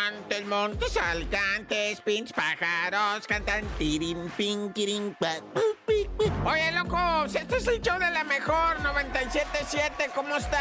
Montes, montes, alcantes, pinch pájaros, cantan tirin, pin, kirin, Oye, locos, este es el show de la mejor 97.7. ¿Cómo está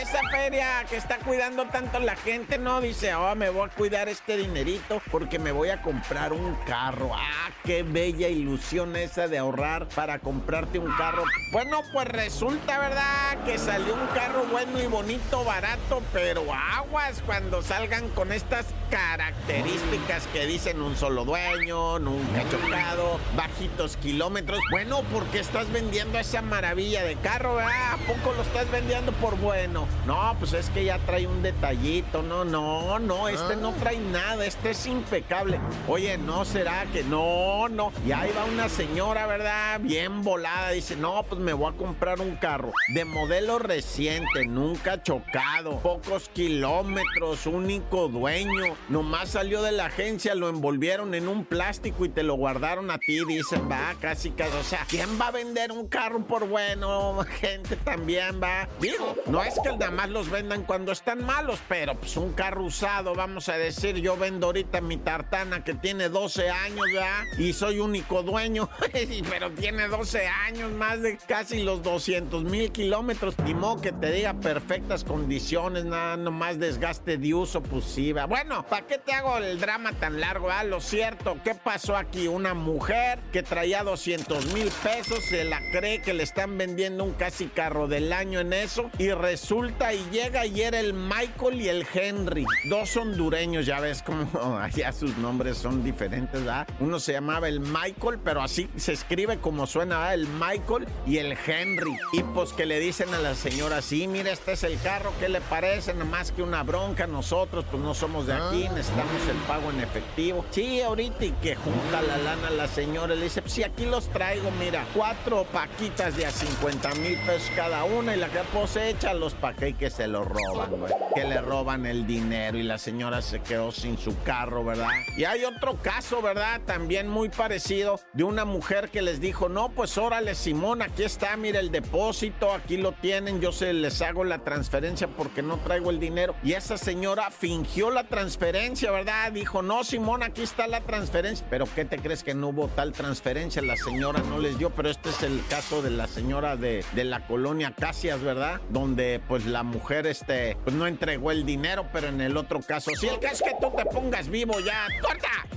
esa feria que está cuidando tanto la gente? No dice, oh, me voy a cuidar este dinerito porque me voy a comprar un carro. Ah, qué bella ilusión esa de ahorrar para comprarte un carro. Bueno, pues resulta, ¿verdad? Que salió un carro bueno y bonito, barato, pero aguas cuando salgan con estas características que dicen un solo dueño, nunca chocado, bajitos kilómetros. Bueno, porque estás vendiendo esa maravilla de carro, ¿verdad? ¿A poco lo estás vendiendo por bueno? No, pues es que ya trae un detallito. No, no, no, este no ah. trae nada, este es impecable. Oye, ¿no será que no, no? Y ahí va una señora, ¿verdad? Bien volada, dice, no, pues me voy a comprar un carro de modelo reciente, nunca chocado, pocos kilómetros, único dueño. Nomás salió de la agencia, lo envolvieron en un plástico y te lo guardaron a ti, dicen, va, casi, casi, o sea, ¿quién va a vender un carro por bueno? Gente también va. Digo, no es que nada más los vendan cuando están malos, pero pues un carro usado, vamos a decir, yo vendo ahorita mi tartana que tiene 12 años, ¿ya? Y soy único dueño, pero tiene 12 años, más de casi los 200 mil kilómetros. Ni modo que te diga perfectas condiciones, nada, nomás desgaste de uso, pues sí, ¿va? Bueno, ¿para qué te hago el drama tan largo, ah? Lo cierto, ¿qué pasó aquí? Una mujer que traía 200 mil pesos, se la cree que le están vendiendo un casi carro del año en eso y resulta y llega y era el Michael y el Henry, dos hondureños, ya ves como allá sus nombres son diferentes, ¿verdad? Uno se llamaba el Michael, pero así se escribe como suena, ¿verdad? El Michael y el Henry. Y pues que le dicen a la señora, sí, mira, este es el carro, ¿qué le parece? Nada más que una bronca, nosotros pues no somos de aquí, ah. necesitamos el pago en efectivo. Sí, ahorita y que junta la lana la señora, le dice, pues sí, aquí los traigo, mira, cuatro paquitas de a 50 mil pesos cada una y la que posecha los paqué que se lo roban, güey. Que le roban el dinero y la señora se quedó sin su carro, ¿verdad? Y hay otro caso, ¿verdad? También muy parecido de una mujer que les dijo, no, pues órale, Simón, aquí está, mira el depósito, aquí lo tienen, yo se les hago la transferencia porque no traigo el dinero. Y esa señora fingió la transferencia, ¿verdad? Dijo, no, Simón, aquí está la transferencia. Pero ¿qué te crees que no hubo tal transferencia? La señora no les dio, pero este es el caso de la señora de, de la colonia Casias, ¿verdad? Donde pues la mujer este, pues no entregó el dinero, pero en el otro caso, si el caso es que tú te pongas vivo ya, corta.